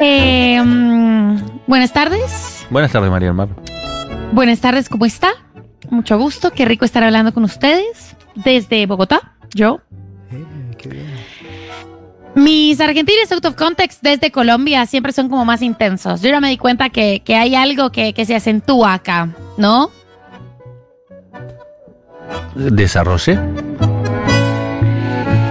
Eh, buenas tardes. Buenas tardes, María del Mar. Buenas tardes, ¿cómo está? Mucho gusto, qué rico estar hablando con ustedes desde Bogotá, yo. Mis argentinos out of context desde Colombia siempre son como más intensos. Yo ya me di cuenta que, que hay algo que, que se acentúa acá, ¿no? ¿Desarrolle?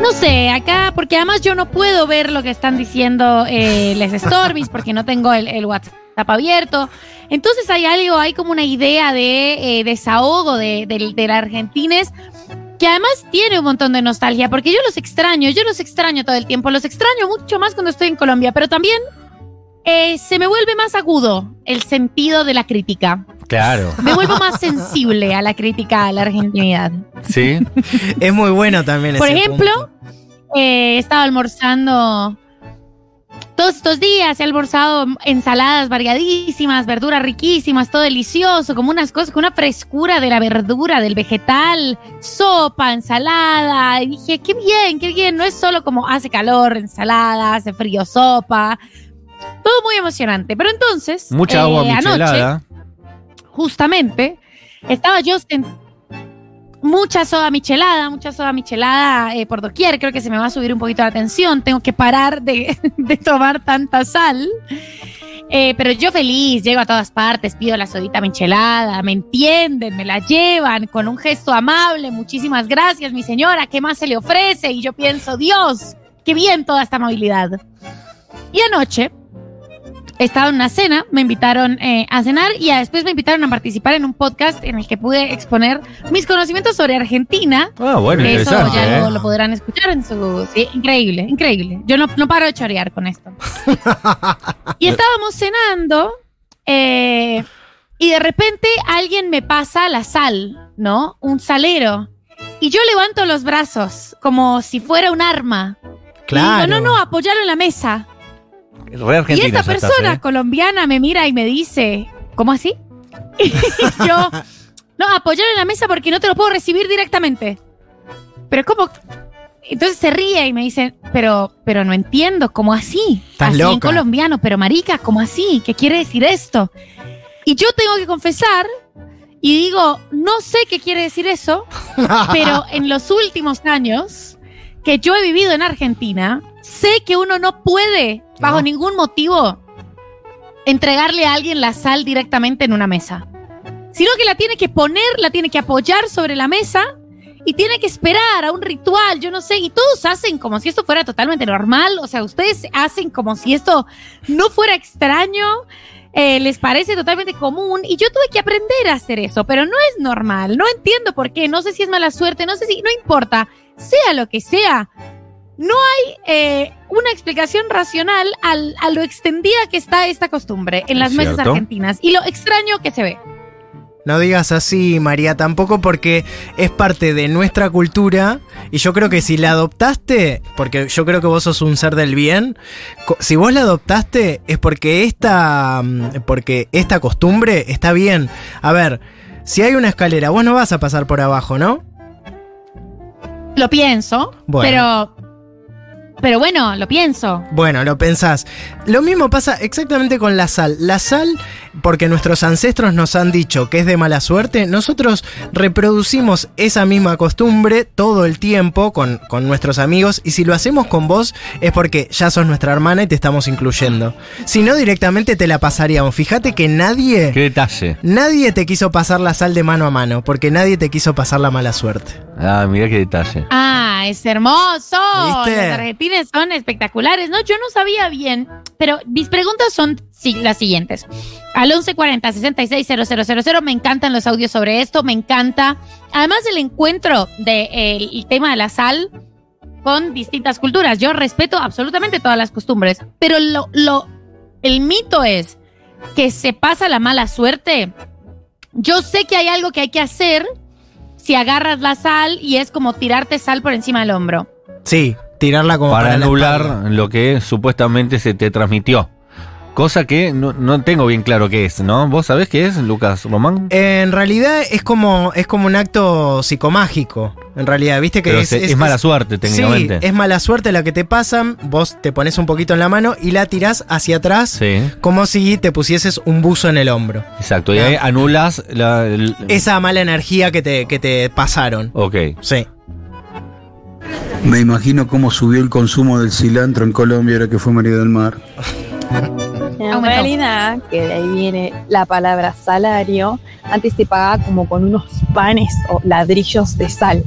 No sé, acá, porque además yo no puedo ver lo que están diciendo eh, les Stormies porque no tengo el, el WhatsApp abierto. Entonces hay algo, hay como una idea de eh, desahogo de, de, de la argentines que además tiene un montón de nostalgia, porque yo los extraño, yo los extraño todo el tiempo, los extraño mucho más cuando estoy en Colombia, pero también eh, se me vuelve más agudo el sentido de la crítica. Claro. Me vuelvo más sensible a la crítica a la argentinidad. Sí. Es muy bueno también Por ese ejemplo, punto. eh, he estado almorzando todos estos días, he almorzado ensaladas variadísimas, verduras riquísimas, todo delicioso, como unas cosas, con una frescura de la verdura, del vegetal, sopa, ensalada. Y dije, qué bien, qué bien, no es solo como hace calor, ensalada, hace frío, sopa. Todo muy emocionante. Pero entonces, Mucha eh, agua anoche, michelada. Justamente, estaba yo sen- mucha soda michelada, mucha soda michelada eh, por doquier. Creo que se me va a subir un poquito la tensión. Tengo que parar de, de tomar tanta sal. Eh, pero yo feliz, llego a todas partes, pido la sodita michelada, me entienden, me la llevan con un gesto amable. Muchísimas gracias, mi señora. ¿Qué más se le ofrece? Y yo pienso, Dios, qué bien toda esta amabilidad. Y anoche estaba en una cena, me invitaron eh, a cenar y a- después me invitaron a participar en un podcast en el que pude exponer mis conocimientos sobre Argentina. Ah, bueno, Eso ya ¿eh? lo, lo podrán escuchar en su... Sí, increíble, increíble. Yo no, no paro de chorear con esto. y estábamos cenando eh, y de repente alguien me pasa la sal, ¿no? Un salero. Y yo levanto los brazos como si fuera un arma. Claro. Y digo, no, no, apoyarlo en la mesa. Re Y esta ya estás, persona ¿eh? colombiana me mira y me dice, ¿cómo así? Y yo, no, apoyarlo en la mesa porque no te lo puedo recibir directamente. Pero ¿cómo? Entonces se ríe y me dice, pero, pero no entiendo, ¿cómo así? Estás así en loca. colombiano, pero marica, ¿cómo así? ¿Qué quiere decir esto? Y yo tengo que confesar y digo, no sé qué quiere decir eso, pero en los últimos años que yo he vivido en Argentina, sé que uno no puede, bajo No. ningún motivo, entregarle a alguien la sal directamente en una mesa. Sino que la tiene que poner, la tiene que apoyar sobre la mesa y tiene que esperar a un ritual, yo no sé, y todos hacen como si esto fuera totalmente normal, o sea, ustedes hacen como si esto no fuera extraño, eh, les parece totalmente común, y yo tuve que aprender a hacer eso, pero no es normal, no entiendo por qué, no sé si es mala suerte, no sé si, no importa, sea lo que sea, no hay eh, una explicación racional al- a lo extendida que está esta costumbre en las mesas ¿Cierto? argentinas y lo extraño que se ve. No digas así, María, tampoco porque es parte de nuestra cultura y yo creo que si la adoptaste, porque yo creo que vos sos un ser del bien, si vos la adoptaste es porque esta, mm, porque esta costumbre está bien. A ver, si hay una escalera, vos no vas a pasar por abajo, ¿no? Lo pienso, Bueno. pero pero bueno, lo pienso. Bueno, lo pensás. Lo mismo pasa exactamente con la sal. La sal, porque nuestros ancestros nos han dicho que es de mala suerte, nosotros reproducimos esa misma costumbre todo el tiempo con, con nuestros amigos y si lo hacemos con vos es porque ya sos nuestra hermana y te estamos incluyendo. Si no, directamente te la pasaríamos. Fíjate que nadie... Qué detalle. Nadie te quiso pasar la sal de mano a mano, porque nadie te quiso pasar la mala suerte. Ah, mira qué detalle. Ah, es hermoso. ¿Viste? Los argentines son espectaculares. No, yo no sabía bien, pero mis preguntas son sí, las siguientes. Al 1140 660000 me encantan los audios sobre esto, me encanta. Además el encuentro del tema de la sal con distintas culturas. Yo respeto absolutamente todas las costumbres, pero lo, lo, el mito es que se pasa la mala suerte. Yo sé que hay algo que hay que hacer si agarras la sal y es como tirarte sal por encima del hombro. Sí, tirarla como Para para, la anular lo que supuestamente se te transmitió. Cosa que no, no tengo bien claro qué es, ¿no? ¿Vos sabés qué es, Lucas Román? En realidad es como, es como un acto psicomágico. En realidad, viste que Pero es, es, es mala suerte, técnicamente. Sí, es mala suerte la que te pasan. Vos te pones un poquito en la mano y la tirás hacia atrás, Sí, como si te pusieses un buzo en el hombro. exacto. Y ahí anulas la. el- Esa mala energía que te, que te pasaron. Ok. Sí. Me imagino cómo subió el consumo del cilantro en Colombia ahora que fue María del Mar. En Aumentó. realidad, que de ahí viene la palabra salario, antes se pagaba como con unos panes o ladrillos de sal.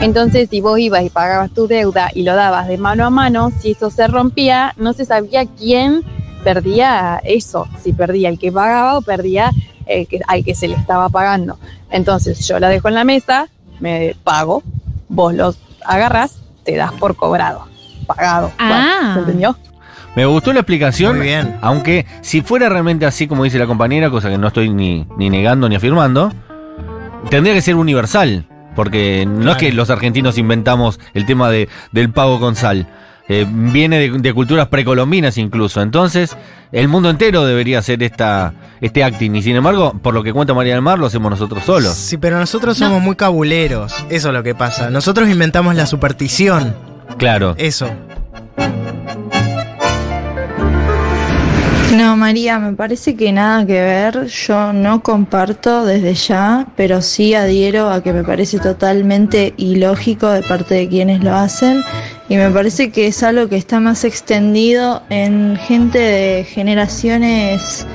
Entonces, si vos ibas y pagabas tu deuda y lo dabas de mano a mano, si eso se rompía, no se sabía quién perdía eso, si perdía el que pagaba o perdía el que, al que se le estaba pagando. Entonces, yo la dejo en la mesa, me pago, vos los agarras, te das por cobrado, pagado. Ah. Bueno, ¿se entendió? Me gustó la explicación. Muy bien. Aunque si fuera realmente así como dice la compañera, cosa que no estoy ni, ni negando ni afirmando, tendría que ser universal. Porque no es que los argentinos inventamos el tema de, del pago con sal. Eh, viene de, de culturas precolombinas incluso. Entonces, el mundo entero debería hacer esta, este acting. Y sin embargo, por lo que cuenta María del Mar, lo hacemos nosotros solos. Sí, pero nosotros somos muy cabuleros. Eso es lo que pasa. Nosotros inventamos la superstición. Claro. Eso. No, María, me parece que nada que ver. Yo no comparto desde ya, pero sí adhiero a que me parece totalmente ilógico de parte de quienes lo hacen. Y me parece que es algo que está más extendido en gente de generaciones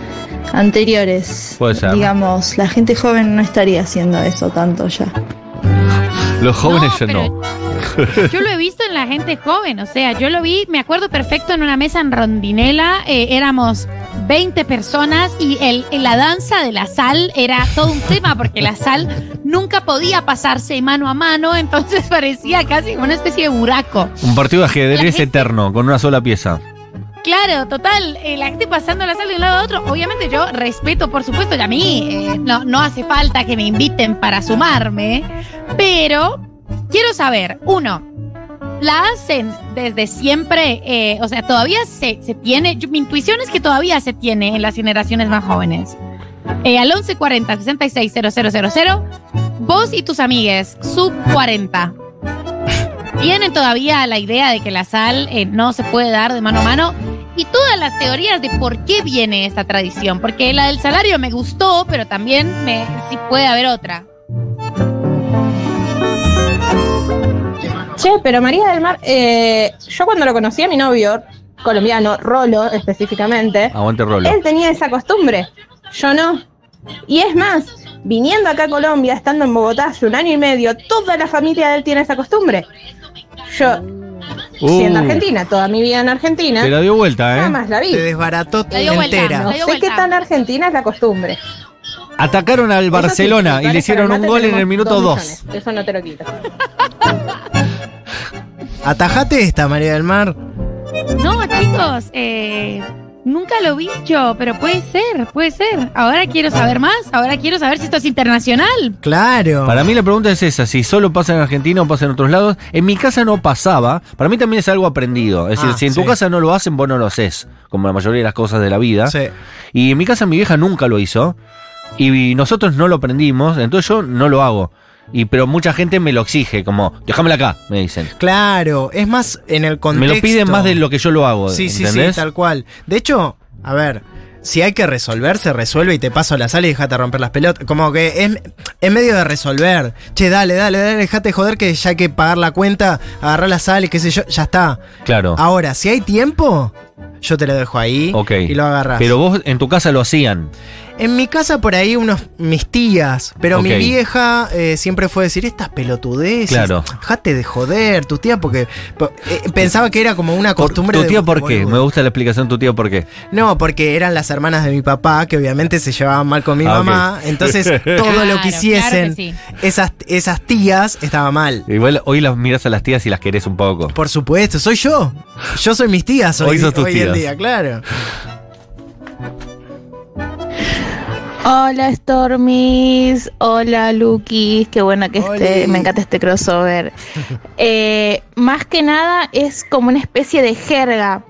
anteriores. Puede ser. Digamos, la gente joven no estaría haciendo eso tanto ya. Los jóvenes ya pero no. Yo lo he visto en la gente joven, o sea, yo lo vi, me acuerdo perfecto en una mesa en Rondinela, eh, éramos 20 personas y el, la danza de la sal era todo un tema porque la sal nunca podía pasarse mano a mano, entonces parecía casi como una especie de buraco. Un partido de ajedrez gente- eterno, con una sola pieza. Claro, total, eh, la gente pasando la sal de un lado a otro, obviamente yo respeto, por supuesto, que a mí eh, no, no hace falta que me inviten para sumarme, pero quiero saber, uno, ¿la hacen desde siempre? Eh, o sea, todavía se, se tiene, yo- mi intuición es que todavía se tiene en las generaciones más jóvenes. Eh, al 1140 660000, vos y tus amigues, sub 40. Tienen todavía la idea de que la sal eh, no se puede dar de mano a mano y todas las teorías de por qué viene esta tradición. Porque la del salario me gustó, pero también me, sí puede haber otra. Che, pero María del Mar, eh, yo cuando lo conocí a mi novio, colombiano, Rolo específicamente, Aguante rolo. él tenía esa costumbre, yo no. Y es más, viniendo acá a Colombia, estando en Bogotá hace un año y medio, toda la familia de él tiene esa costumbre. Yo, siendo Uh, argentina, toda mi vida en Argentina, Te la dio vuelta, ¿eh? jamás la vi. Te desbarató La dio vuelta, entera. No dio sé qué tan argentina es la costumbre. Atacaron al Eso sí, Barcelona y le hicieron un gol en el minuto dos 2. millones, Eso no te lo quito. Atajate esta, María del Mar. No, chicos, eh, nunca lo vi yo, pero puede ser, puede ser. Ahora quiero saber más, ahora quiero saber si esto es internacional. Claro. Para mí la pregunta es esa, si solo pasa en Argentina o pasa en otros lados. En mi casa no pasaba, para mí también es algo aprendido. Es decir, Ah, si en tu casa no lo hacen, vos no lo haces, como la mayoría de las cosas de la vida. Sí. Y en mi casa mi vieja nunca lo hizo, y nosotros no lo aprendimos, entonces yo no lo hago. Y pero mucha gente me lo exige, como, déjamela acá, me dicen. Claro, es más en el contexto. Me lo piden más de lo que yo lo hago, Sí, sí, ¿entendés? sí, tal cual. De hecho, a ver, si hay que resolver, se resuelve y te paso la sala y dejate romper las pelotas. Como que es, es medio de resolver. Che, dale, dale, dale, dejate joder que ya hay que pagar la cuenta, agarrar la sal y qué sé yo, ya está. Claro. Ahora, si hay tiempo, yo te lo dejo ahí y lo agarras. Pero vos en tu casa lo hacían. En mi casa por ahí unos mis tías, pero mi vieja eh, siempre fue decir estas pelotudeces. Claro. Dejate de joder, tu tía, porque po- eh, pensaba que era como una Por- costumbre ¿Tu tía de por qué? boludo. Me gusta la explicación tu tía por qué. No, porque eran las hermanas de mi papá, que obviamente se llevaban mal con mi Ah, mamá. Entonces, todo lo Claro, que hiciesen claro que sí. esas, esas tías estaba mal. Igual hoy las miras a las tías y las querés un poco. Por supuesto, soy yo. Yo soy mis tías hoy, Hoy sos tus hoy en tías. día, claro. Hola Stormis, hola Lukis, qué bueno que esté, me encanta este crossover. Eh, más que nada es como una especie de jerga.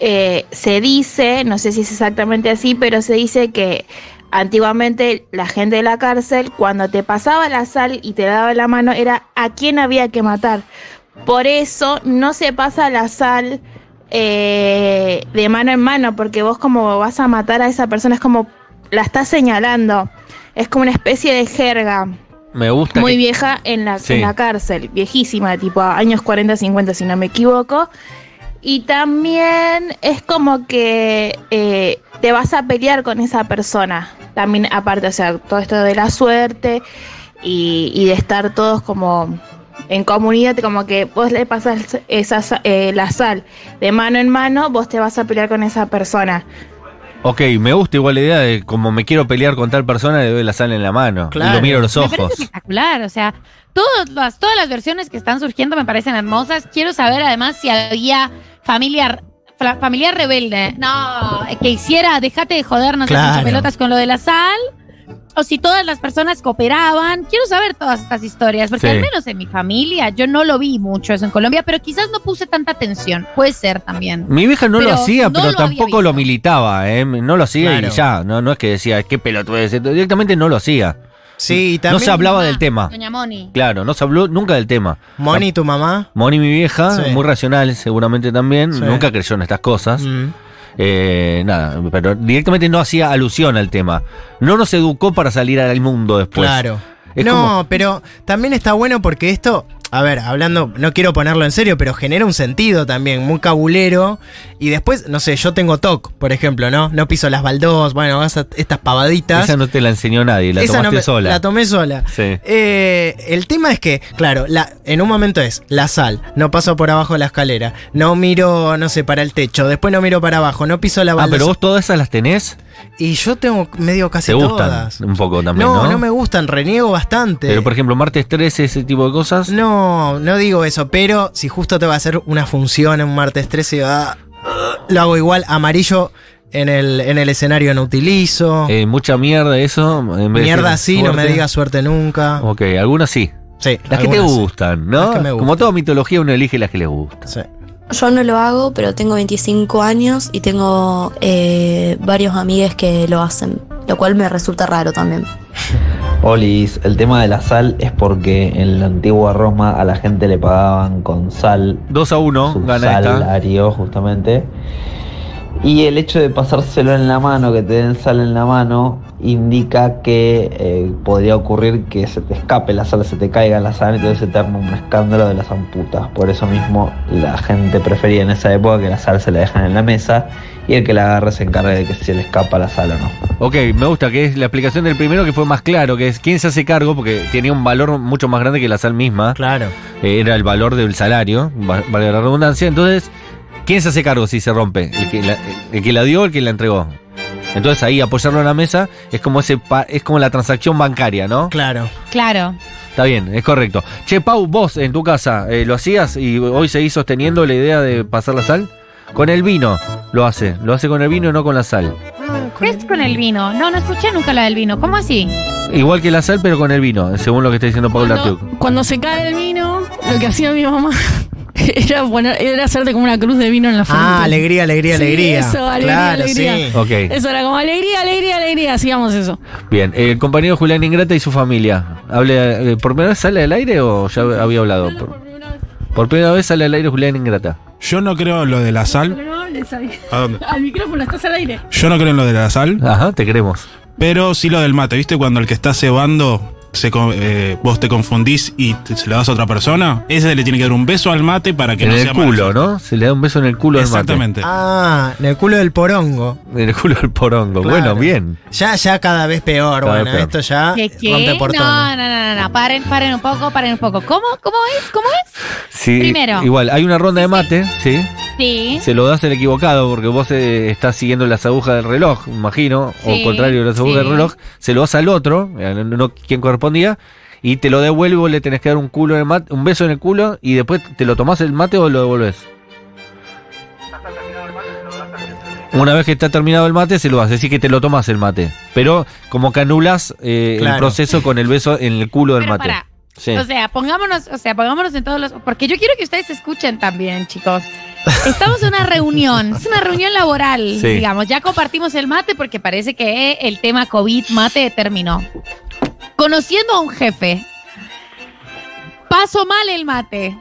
eh, se dice, no sé si es exactamente así, pero se dice que antiguamente la gente de la cárcel, cuando te pasaba la sal y te daba la mano, era a quién había que matar. Por eso no se pasa la sal eh, de mano en mano, porque vos como vas a matar a esa persona es como la estás señalando. Es como una especie de jerga Me gusta. muy que- vieja en la, Sí. en la cárcel, viejísima, tipo años 40, 50 si no me equivoco. Y también es como que eh, te vas a pelear con esa persona. También aparte, o sea, todo esto de la suerte y, y de estar todos como en comunidad, como que vos le pasas esa, sa- eh, la sal de mano en mano, vos te vas a pelear con esa persona. Ok, me gusta igual la idea de como me quiero pelear con tal persona, le doy la sal en la mano. Y Claro. lo miro a los Me parece ojos. espectacular, o sea, todas las, todas las versiones que están surgiendo me parecen hermosas. Quiero saber además si había familia, fa- familia rebelde, no, que hiciera, déjate de jodernos Claro. pelotas con lo de la sal. O si todas las personas cooperaban. Quiero saber todas estas historias, porque Sí. al menos en mi familia yo no lo vi mucho eso en Colombia, pero quizás no puse tanta atención. Puede ser también. Mi vieja no lo Pero hacía, no pero lo tampoco lo militaba, ¿eh? No lo hacía Claro. y ya. No, no es que decía, qué pelotudez. Directamente no lo hacía. Sí, y No también. se hablaba Mamá, del tema. Doña Moni. Claro, no se habló nunca del tema. Moni, tu mamá. Moni, mi vieja, Sí. muy racional seguramente también, Sí. nunca creyó en estas cosas. Mm. Eh, nada, pero directamente no hacía alusión al tema. No nos educó para salir al mundo después. Claro. Es no, como- pero también está bueno porque esto, a ver, hablando, no quiero ponerlo en serio, pero genera un sentido también, muy cabulero. Y después, no sé, yo tengo TOC, por ejemplo, ¿no? No piso las baldós, bueno, estas pavaditas. Esa no te la enseñó nadie, la Esa no tomaste me- sola. La tomé sola. Sí. Eh, el tema es que, claro, la, en un momento es la sal, no paso por abajo de la escalera, no miro, no sé, para el techo, después no miro para abajo, no piso la Ah, baldosa. pero vos todas esas las tenés. Y yo tengo medio casi Te gustan todas. un poco también, no, ¿no? no me gustan, reniego bastante. Pero por ejemplo, martes 13, ese tipo de cosas. No, no digo eso, pero si justo te va a hacer una función en un martes 13, ah, ah, lo hago igual, amarillo en el, en el escenario no utilizo. Eh, mucha mierda eso. en vez de Mierda decir sí, no me digas suerte nunca. Ok, algunas sí. Sí, Las que te sí. gustan, ¿no? Las que me gustan. Como toda mitología, uno elige las que le gustan. Sí. Yo no lo hago, pero tengo 25 años y tengo eh, varios amigues que lo hacen, lo cual me resulta raro también. Olis, el tema de la sal es porque en la antigua Roma a la gente le pagaban con sal 2 a 1, su gana esta. salario justamente. Y el hecho de pasárselo en la mano, que te den sal en la mano, indica que eh, podría ocurrir que se te escape la sal, se te caiga la sal, entonces se te arma un escándalo de las amputas. Por eso mismo la gente prefería en esa época que la sal se la dejan en la mesa y el que la agarre se encargue de que se le escapa la sal o no. Ok, me gusta que es la explicación del primero que fue más claro, que es quién se hace cargo, porque tenía un valor mucho más grande que la sal misma. Claro. Eh, era el valor del salario, va- valga la redundancia. Entonces, ¿quién se hace cargo si se rompe? El que la, el que la dio o el que la entregó. Entonces ahí apoyarlo en la mesa es como ese pa- es como la transacción bancaria, ¿no? Claro. Claro. Está bien, es correcto. Che, Pau, vos en tu casa, eh, ¿lo hacías y hoy seguís sosteniendo la idea de pasar la sal? Con el vino lo hace, lo hace con el vino y no con la sal. ¿Qué es con el vino? No, no escuché nunca la del vino. ¿Cómo así? Igual que la sal, pero con el vino, según lo que está diciendo Paul Artiuk. Cuando, cuando se cae el vino, lo que hacía mi mamá era, poner, era hacerte como una cruz de vino en la frente. Ah, alegría, alegría, Sí, alegría. eso, alegría, claro, alegría. sí. Eso era como alegría, alegría, alegría. Hacíamos eso. bien. El compañero Julián Ingrata y su familia. Hable, eh, ¿Por primera vez sale al aire o ya había hablado? Por, por primera vez sale al aire Julián Ingrata. Yo no creo en lo de la sal. No hables ahí. ¿A dónde? Al micrófono, estás al aire. Yo no creo en lo de la sal, Ajá, te queremos. pero sí lo del mate. ¿Viste cuando el que está cebando, se, co- eh, vos te confundís y te- se lo das a otra persona? Ese le tiene que dar un beso al mate para que En no el sea mala culo, suerte. ¿no? Se le da un beso en el culo al mate. Exactamente. Ah, en el culo del porongo. En el culo del porongo. Claro. Bueno, bien. Ya, ya cada vez peor. Cada bueno, vez peor. esto ya ¿Qué, qué? rompe portones. No, no, no, no, no. Paren, paren un poco, paren un poco. ¿Cómo? ¿Cómo es? ¿Cómo es? Sí, Primero. Igual, hay una ronda de mate, ¿sí? Sí. Se lo das el equivocado porque vos eh, estás siguiendo las agujas del reloj, imagino, Sí, o contrario de las agujas sí. del reloj. Se lo das al otro, eh, no, no quien correspondía, y te lo devuelve vos le tenés que dar un culo en el mate, un beso en el culo, y después te lo tomás el mate o lo devolvés. Una vez que está terminado el mate, se lo das, es decir que te lo tomas el mate. Pero como que anulas eh, el proceso con el beso en el culo del Pero mate. Sí. O sea, pongámonos, o sea, pongámonos en todos los. Porque yo quiero que ustedes escuchen también, chicos. Estamos en una reunión, es una reunión laboral, Sí. digamos. Ya compartimos el mate porque parece que el tema COVID mate terminó. Conociendo a un jefe, paso mal el mate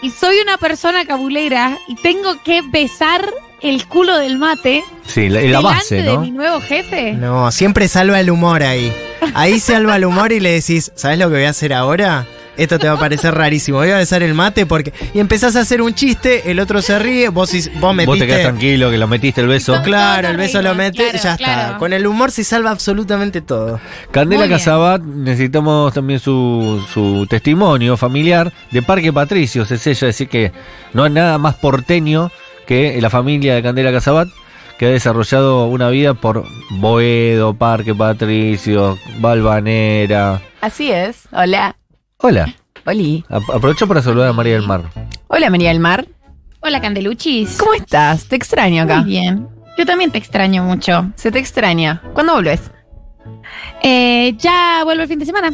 y soy una persona cabulera y tengo que besar el culo del mate Sí, la, base, de ¿no? mi nuevo jefe. No, siempre salva el humor ahí. Ahí salva el humor y le decís, ¿sabes lo que voy a hacer ahora? Esto te va a parecer rarísimo. Voy a besar el mate porque. Y empezás a hacer un chiste, el otro se ríe, vos, vos metiste. Vos te quedás tranquilo que lo metiste el beso. Claro, el beso lo metes, claro, ya claro. está. Con el humor se salva absolutamente todo. Candela. Casabat, necesitamos también su, su testimonio familiar de Parque Patricios. Es ella decir que no hay nada más porteño que la familia de Candela Casabat, que ha desarrollado una vida por Boedo, Parque Patricios, Balvanera. Así es. Hola. Hola, Oli. a- aprovecho para saludar a María del Mar. Hola, María del Mar. Hola, Candeluchis. ¿Cómo estás? Te extraño acá. Muy bien. Yo también te extraño mucho. Se te extraña. ¿Cuándo volvés? Eh, ya vuelvo el fin de semana.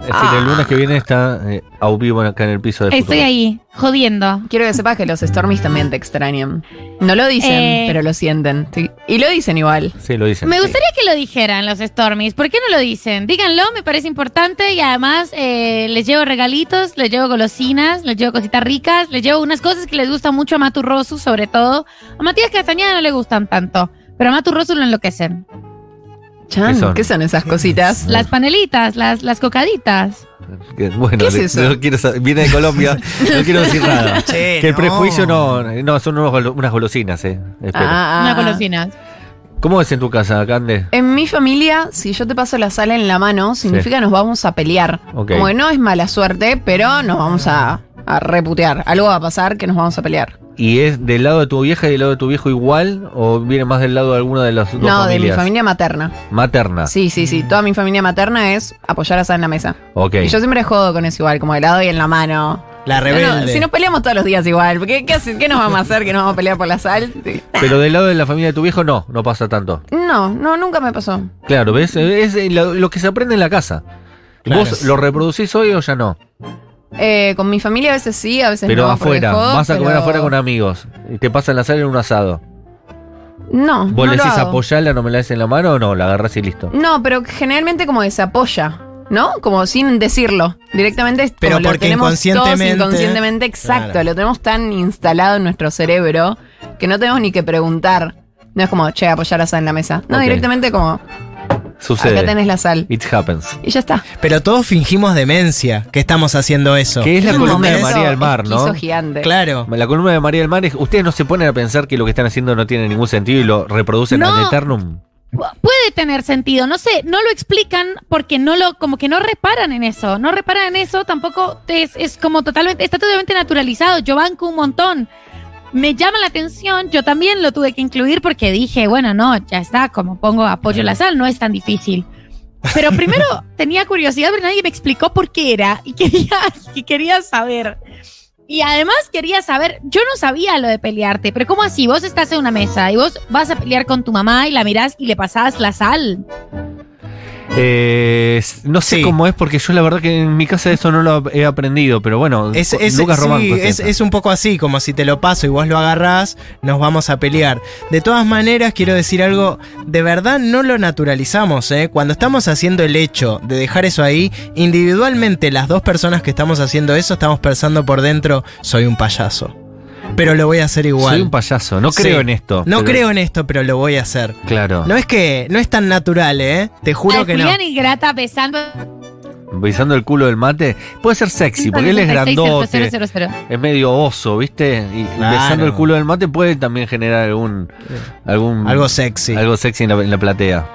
Es decir, el lunes que viene está eh, a vivo acá en el piso de Estoy Futuro. ahí, jodiendo. Quiero que sepas que los Stormies también te extrañan. No lo dicen, Eh. pero lo sienten. Sí. Y lo dicen igual. Sí, lo dicen. Me gustaría que lo dijeran los Stormies. ¿Por qué no lo dicen? Díganlo, me parece importante y además eh, les llevo regalitos, les llevo golosinas, les llevo cositas ricas, les llevo unas cosas que les gustan mucho a Matu Rosu, sobre todo. A Matías Castañeda no le gustan tanto, pero a Matu Rosu lo enloquecen. Chan, ¿Qué son? ¿qué son esas cositas? Las panelitas, las, las cocaditas. Bueno, ¿Qué es de- eso? no quiero sa- viene de Colombia, no quiero decir nada. Che, Que el no. prejuicio no, no son unos unas golosinas, eh. Espero. Ah, Unas golosinas. ¿Cómo es en tu casa, Cande? En mi familia, si yo te paso la sal en la mano, significa que nos vamos a pelear. Ok. Como que no es mala suerte, pero nos vamos a, a reputear. Algo va a pasar que nos vamos a pelear. ¿Y es del lado de tu vieja y del lado de tu viejo igual? ¿O viene más del lado de alguna de las dos no, de mi familia materna. Materna. Sí, sí, sí. Toda mi familia materna es apoyar a sal en la mesa. Ok. Y yo siempre jodo con eso igual, como de lado y en la mano. La rebelde. no, si nos peleamos todos los días igual, ¿qué, qué, hace- qué nos vamos a hacer que nos vamos a pelear por la sal? Pero del lado de la familia de tu viejo no, no pasa tanto. No, no, nunca me pasó. Claro, ¿ves? Es lo, lo que se aprende en la casa. Claro. ¿Vos lo reproducís hoy o ya no? Eh, con mi familia a veces sí, a veces Pero no. porque afuera, jodo, vas a comer pero- afuera con amigos y te pasan la sal en un asado. No, ¿Vos no le decís apoyarla, no me la des en la mano o no? La agarrás y listo. No, pero generalmente como que se apoya, ¿no? Como sin decirlo. Directamente es Pero como lo porque tenemos inconscientemente- todos inconscientemente, exacto. Claro. Lo tenemos tan instalado en nuestro cerebro que no tenemos ni que preguntar. No es como, che, apoyar a sal en la mesa. No, directamente como, Sucede. acá tenés la sal. It happens. Y ya está. Pero todos fingimos demencia que estamos haciendo eso. Que es la columna de María del Mar, ¿no? gigante. Claro. La columna de María del Mar es, ustedes no se ponen a pensar que lo que están haciendo no tiene ningún sentido y lo reproducen No. ad eternum. Puede tener sentido, no sé, no lo explican porque no lo, como que no reparan en eso, no reparan en eso, tampoco es, es como totalmente, está totalmente naturalizado, yo banco un montón. Me llama la atención, yo también lo tuve que incluir porque dije, bueno, no, ya está, como pongo apoyo a la sal, no es tan difícil. Pero primero tenía curiosidad, pero nadie me explicó por qué era y quería, y quería saber. Y además quería saber, yo no sabía lo de pelearte, pero ¿cómo así? Vos estás en una mesa y vos vas a pelear con tu mamá y la mirás y le pasás la sal. Eh, no sé Sí. cómo es porque yo la verdad que en mi casa eso no lo he aprendido, pero bueno, Es, es- Lucas sí, es, es un poco así, como si te lo paso y vos lo agarrás, nos vamos a pelear. De todas maneras, quiero decir algo, de verdad no lo naturalizamos, ¿eh? Cuando estamos haciendo el hecho de dejar eso ahí, individualmente las dos personas que estamos haciendo eso estamos pensando por dentro, soy un payaso. Pero lo voy a hacer igual. Soy un payaso, no Sí. creo en esto. No pero- creo en esto, pero lo voy a hacer. Claro. No es que no es tan natural, ¿eh? Te juro Ay, que no. Julián y Grata besando. Besando el culo del mate. Puede ser sexy, porque él es 96 grandote. 000. Es medio oso, ¿viste? Y Claro. besando el culo del mate puede también generar algún. algún Algo sexy. Algo sexy en la, en la platea.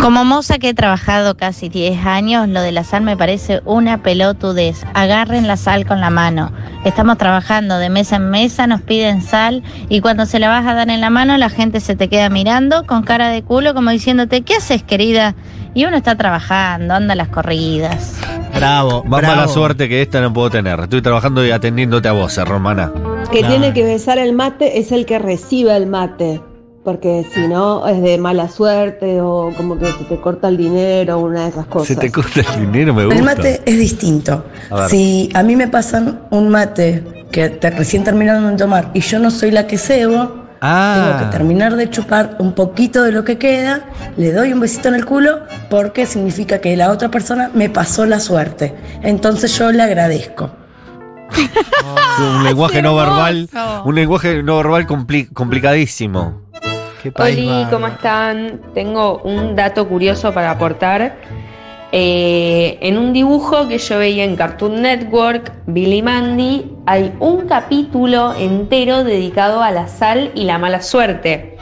Como moza que he trabajado casi 10 años, lo de la sal me parece una pelotudez. Agarren la sal con la mano. Estamos trabajando de mesa en mesa, nos piden sal y cuando se la vas a dar en la mano la gente se te queda mirando con cara de culo como diciéndote, ¿qué haces querida? Y uno está trabajando, anda a las corridas. Bravo. Más bravo. mala suerte que esta no puedo tener. Estoy trabajando y atendiéndote a vos, eh, Romana. Que tiene que besar el mate es el que recibe el mate. Porque si no es de mala suerte o como que se te corta el dinero o una de esas cosas. Se te corta el dinero, me gusta. El mate es distinto. A. Si a mí me pasan un mate que te- recién terminaron de tomar y yo no soy la que cebo, Ah. tengo que terminar de chupar un poquito de lo que queda, le doy un besito en el culo porque significa que la otra persona me pasó la suerte. Entonces yo le agradezco. un lenguaje no verbal, un lenguaje no verbal compli- complicadísimo. Oli, ¿cómo están? Tengo un dato curioso para aportar. Eh, en un dibujo que yo veía en Cartoon Network, Billy Mandy, hay un capítulo entero dedicado a la sal y la mala suerte.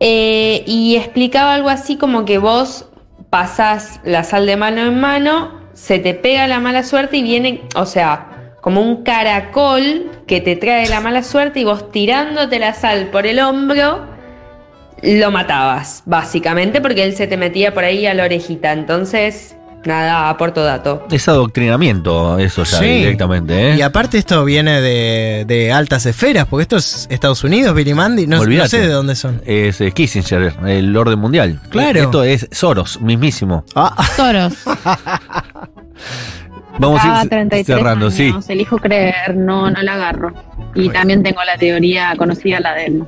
Eh, y explicaba algo así como que vos pasás la sal de mano en mano, se te pega la mala suerte y viene, o sea, como un caracol que te trae la mala suerte y vos tirándote la sal por el hombro, lo matabas, básicamente, porque él se te metía por ahí a la orejita. Entonces, nada, aporto dato. Es adoctrinamiento, eso ya Sí. directamente, ¿eh? Y aparte esto viene de, de altas esferas, porque esto es Estados Unidos, Billy Mandy, no, sé de dónde son. Es Kissinger, el orden mundial. Claro. Esto es Soros, mismísimo. Soros. Vamos a ir 33 cerrando, sí. años, Elijo creer, no, no la agarro. Y también tengo la teoría conocida, la del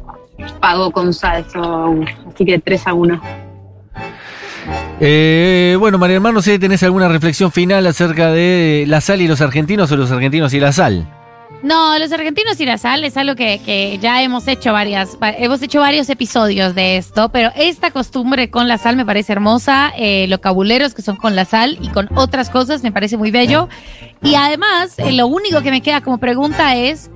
pago con salso, así que 3 a 1. Eh, bueno, María Hermano, no sé si tenés alguna reflexión final acerca de la sal y los argentinos o los argentinos y la sal. No, los argentinos y la sal es algo que, que ya hemos hecho varias, va- hemos hecho varios episodios de esto, pero esta costumbre con la sal me parece hermosa, eh, los cabuleros que son con la sal y con otras cosas me parece muy bello. Y además, eh, lo único que me queda como pregunta es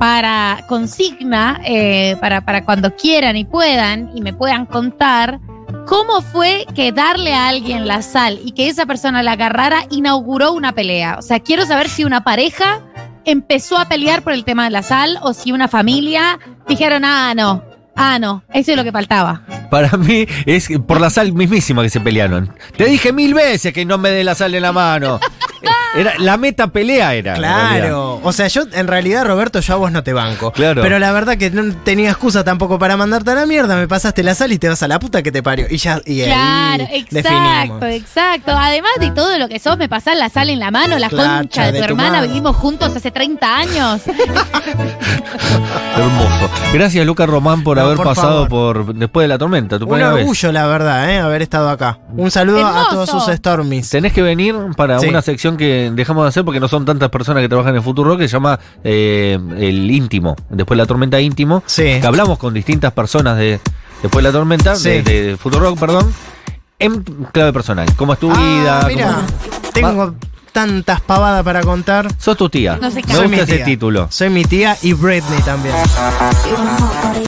para consigna, eh, para, para cuando quieran y puedan y me puedan contar. ¿Cómo fue que darle a alguien la sal y que esa persona la agarrara inauguró una pelea? O sea, quiero saber si una pareja empezó a pelear por el tema de la sal o si una familia dijeron, ah, no, ah, no, eso es lo que faltaba. Para mí es por la sal mismísima que se pelearon. Te dije mil veces que no me dé la sal en la mano. Era, la meta pelea era. Claro, o sea, yo en realidad, Roberto, yo a vos no te banco. Claro. Pero la verdad que no tenía excusa tampoco para mandarte a la mierda, me pasaste la sal y te vas a la puta que te parió. Y ya, y Claro, ahí exacto, definimos. exacto. Además de todo lo que sos, me pasás la sal en la mano, la Claro, concha de tu de tu hermana, madre. vivimos juntos hace 30 años. Hermoso. Gracias, Lucas Román, por No, haber por pasado favor. por después de la tormenta. Tu Un vez. orgullo, la verdad, ¿eh? haber estado acá. Un saludo a todos sus Stormies. Tenés que venir para Sí. una sección que dejamos de hacer porque no son tantas personas que trabajan en Futuro que se llama eh, el íntimo. Después de la tormenta íntimo. Sí. Que hablamos con distintas personas de después de la tormenta, Sí. de, de Futuro perdón, en clave personal. ¿Cómo es tu Ah, vida? mira, ¿Cómo- tengo tantas pavadas para contar. Sos tu tía. No se Me gusta ese título. Soy mi tía y Britney también.